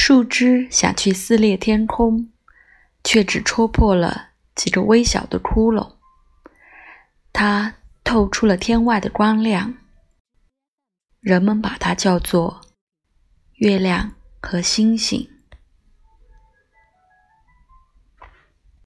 树枝想去撕裂天空却只戳破了几个微小的窟窿。它透出了天外的光亮人们把它叫做月亮和星星。